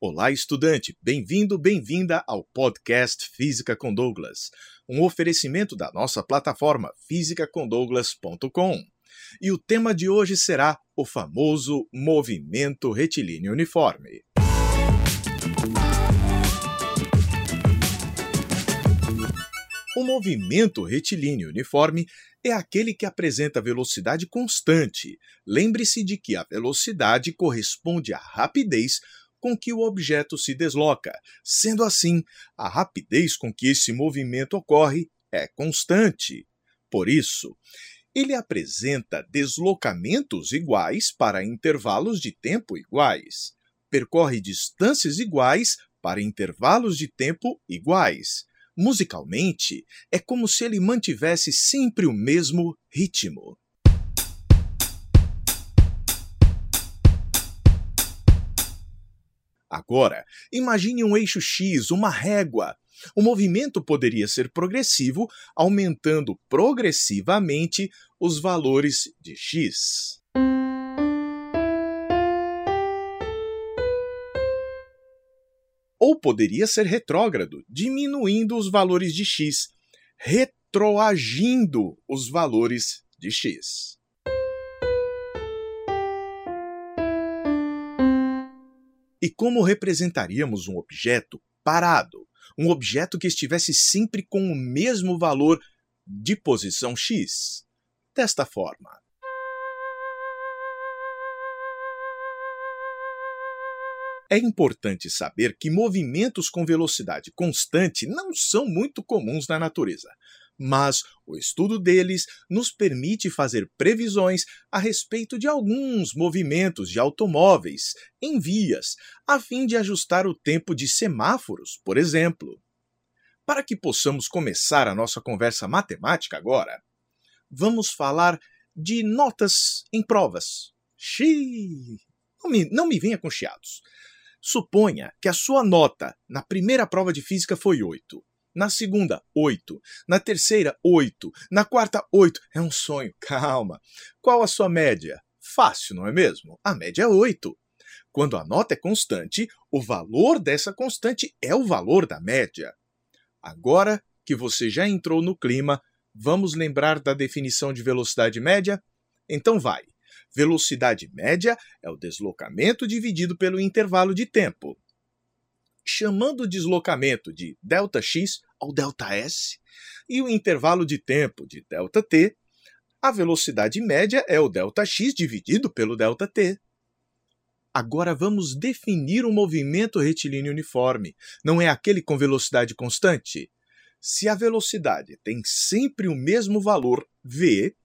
Olá, estudante! Bem-vindo, bem-vinda ao podcast Física com Douglas, um oferecimento da nossa plataforma fisicacondouglas.com. E o tema de hoje será o famoso movimento retilíneo uniforme. O movimento retilíneo uniforme é aquele que apresenta velocidade constante. Lembre-se de que a velocidade corresponde à rapidez com que o objeto se desloca. Sendo assim, a rapidez com que esse movimento ocorre é constante. Por isso, ele apresenta deslocamentos iguais para intervalos de tempo iguais, percorre distâncias iguais para intervalos de tempo iguais. Musicalmente, é como se ele mantivesse sempre o mesmo ritmo. Agora, imagine um eixo X, uma régua. O movimento poderia ser progressivo, aumentando progressivamente os valores de x. Ou poderia ser retrógrado, diminuindo os valores de x, retroagindo os valores de x. E como representaríamos um objeto parado? Um objeto que estivesse sempre com o mesmo valor de posição x? Desta forma. É importante saber que movimentos com velocidade constante não são muito comuns na natureza mas o estudo deles nos permite fazer previsões a respeito de alguns movimentos de automóveis em vias, a fim de ajustar o tempo de semáforos, por exemplo. Para que possamos começar a nossa conversa matemática agora, vamos falar de notas em provas. Xiii! Não me, não me venha com chiados. Suponha que a sua nota na primeira prova de física foi 8 na segunda, 8. Na terceira, 8. Na quarta, 8. É um sonho, calma. Qual a sua média? Fácil, não é mesmo? A média é 8. Quando a nota é constante, o valor dessa constante é o valor da média. Agora que você já entrou no clima, vamos lembrar da definição de velocidade média? Então vai. Velocidade média é o deslocamento dividido pelo intervalo de tempo chamando o deslocamento de ΔX ao ΔS e o intervalo de tempo de ΔT, a velocidade média é o ΔX dividido pelo ΔT. Agora vamos definir o um movimento retilíneo uniforme. Não é aquele com velocidade constante? Se a velocidade tem sempre o mesmo valor v,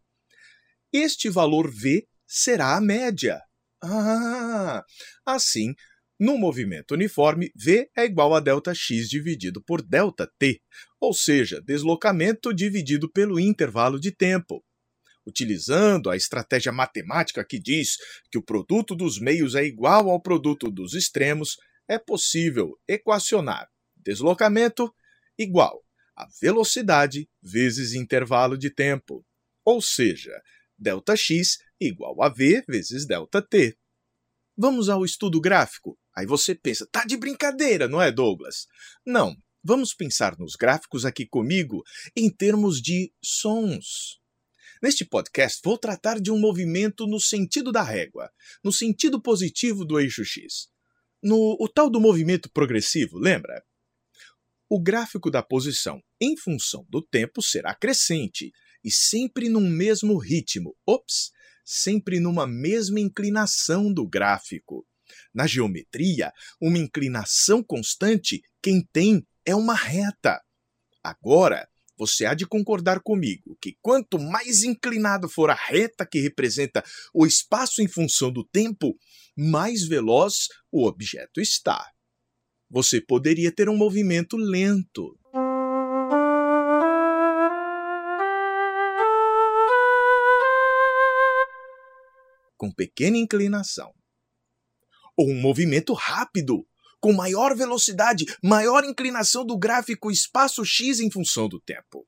este valor v será a média. Ah, assim no movimento uniforme, V é igual a ΔX dividido por ΔT, ou seja, deslocamento dividido pelo intervalo de tempo. Utilizando a estratégia matemática que diz que o produto dos meios é igual ao produto dos extremos, é possível equacionar deslocamento igual a velocidade vezes intervalo de tempo, ou seja, ΔX igual a V vezes ΔT. Vamos ao estudo gráfico. Aí você pensa, tá de brincadeira, não é, Douglas? Não. Vamos pensar nos gráficos aqui comigo em termos de sons. Neste podcast, vou tratar de um movimento no sentido da régua, no sentido positivo do eixo X. No o tal do movimento progressivo, lembra? O gráfico da posição em função do tempo será crescente e sempre num mesmo ritmo. Ops! Sempre numa mesma inclinação do gráfico. Na geometria, uma inclinação constante, quem tem é uma reta. Agora, você há de concordar comigo que quanto mais inclinado for a reta que representa o espaço em função do tempo, mais veloz o objeto está. Você poderia ter um movimento lento. Com pequena inclinação ou um movimento rápido, com maior velocidade, maior inclinação do gráfico espaço x em função do tempo.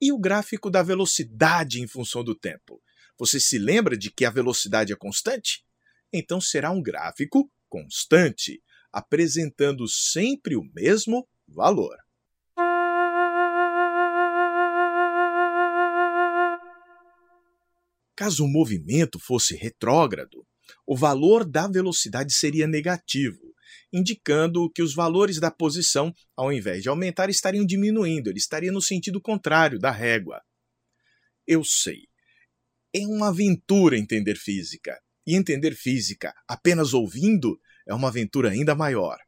E o gráfico da velocidade em função do tempo? Você se lembra de que a velocidade é constante? então será um gráfico constante, apresentando sempre o mesmo valor. Caso o movimento fosse retrógrado, o valor da velocidade seria negativo, indicando que os valores da posição, ao invés de aumentar, estariam diminuindo, ele estaria no sentido contrário da régua. Eu sei. É uma aventura entender física. E entender física apenas ouvindo é uma aventura ainda maior.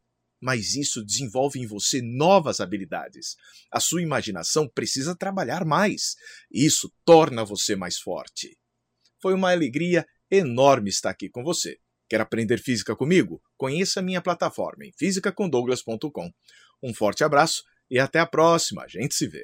Mas isso desenvolve em você novas habilidades. A sua imaginação precisa trabalhar mais. Isso torna você mais forte. Foi uma alegria enorme estar aqui com você. Quer aprender física comigo? Conheça minha plataforma em fisicacondouglas.com. Um forte abraço e até a próxima. A gente se vê.